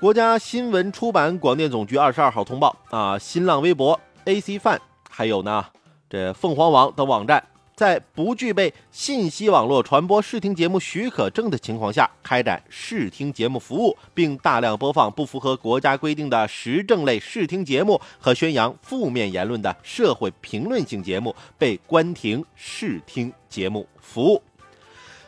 国家新闻出版广电总局二十二号通报啊，新浪微博、AC Fan，还有呢这凤凰网等网站，在不具备信息网络传播视听节目许可证的情况下，开展视听节目服务，并大量播放不符合国家规定的时政类视听节目和宣扬负面言论的社会评论性节目，被关停视听节目服务。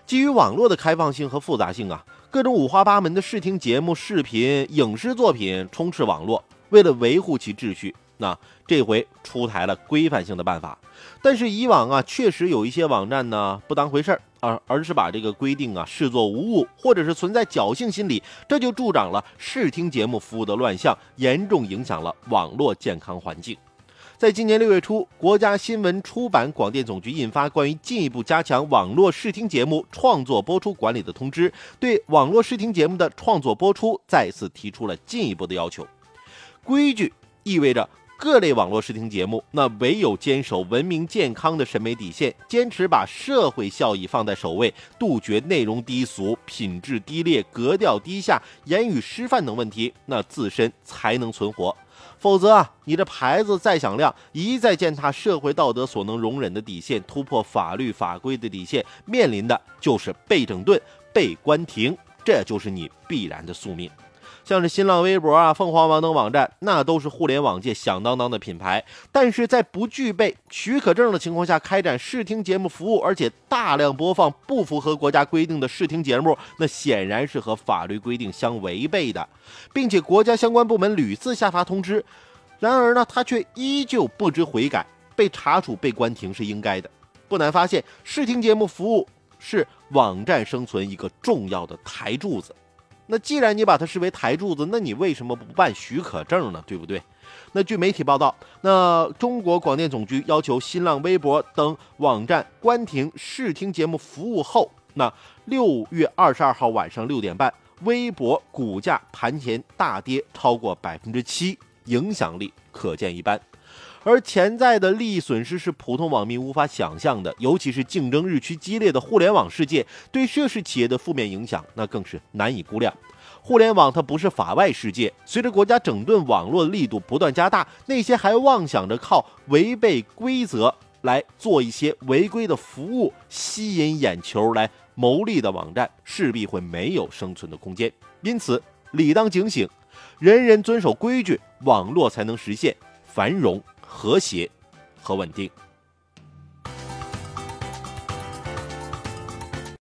基于网络的开放性和复杂性啊。各种五花八门的视听节目、视频、影视作品充斥网络，为了维护其秩序，那这回出台了规范性的办法。但是以往啊，确实有一些网站呢不当回事儿，而而是把这个规定啊视作无物，或者是存在侥幸心理，这就助长了视听节目服务的乱象，严重影响了网络健康环境。在今年六月初，国家新闻出版广电总局印发关于进一步加强网络视听节目创作播出管理的通知，对网络视听节目的创作播出再次提出了进一步的要求。规矩意味着各类网络视听节目，那唯有坚守文明健康的审美底线，坚持把社会效益放在首位，杜绝内容低俗、品质低劣、格调低下、言语失范等问题，那自身才能存活。否则啊，你的牌子再响亮，一再践踏社会道德所能容忍的底线，突破法律法规的底线，面临的就是被整顿、被关停，这就是你必然的宿命。像是新浪微博啊、凤凰网等网站，那都是互联网界响当当的品牌。但是在不具备许可证的情况下开展视听节目服务，而且大量播放不符合国家规定的视听节目，那显然是和法律规定相违背的，并且国家相关部门屡次下发通知，然而呢，他却依旧不知悔改，被查处、被关停是应该的。不难发现，视听节目服务是网站生存一个重要的台柱子。那既然你把它视为台柱子，那你为什么不办许可证呢？对不对？那据媒体报道，那中国广电总局要求新浪微博等网站关停视听节目服务后，那六月二十二号晚上六点半，微博股价盘前大跌超过百分之七，影响力可见一斑。而潜在的利益损失是普通网民无法想象的，尤其是竞争日趋激烈的互联网世界，对涉事企业的负面影响那更是难以估量。互联网它不是法外世界，随着国家整顿网络力度不断加大，那些还妄想着靠违背规则来做一些违规的服务、吸引眼球来牟利的网站，势必会没有生存的空间。因此，理当警醒，人人遵守规矩，网络才能实现繁荣。和谐和稳定。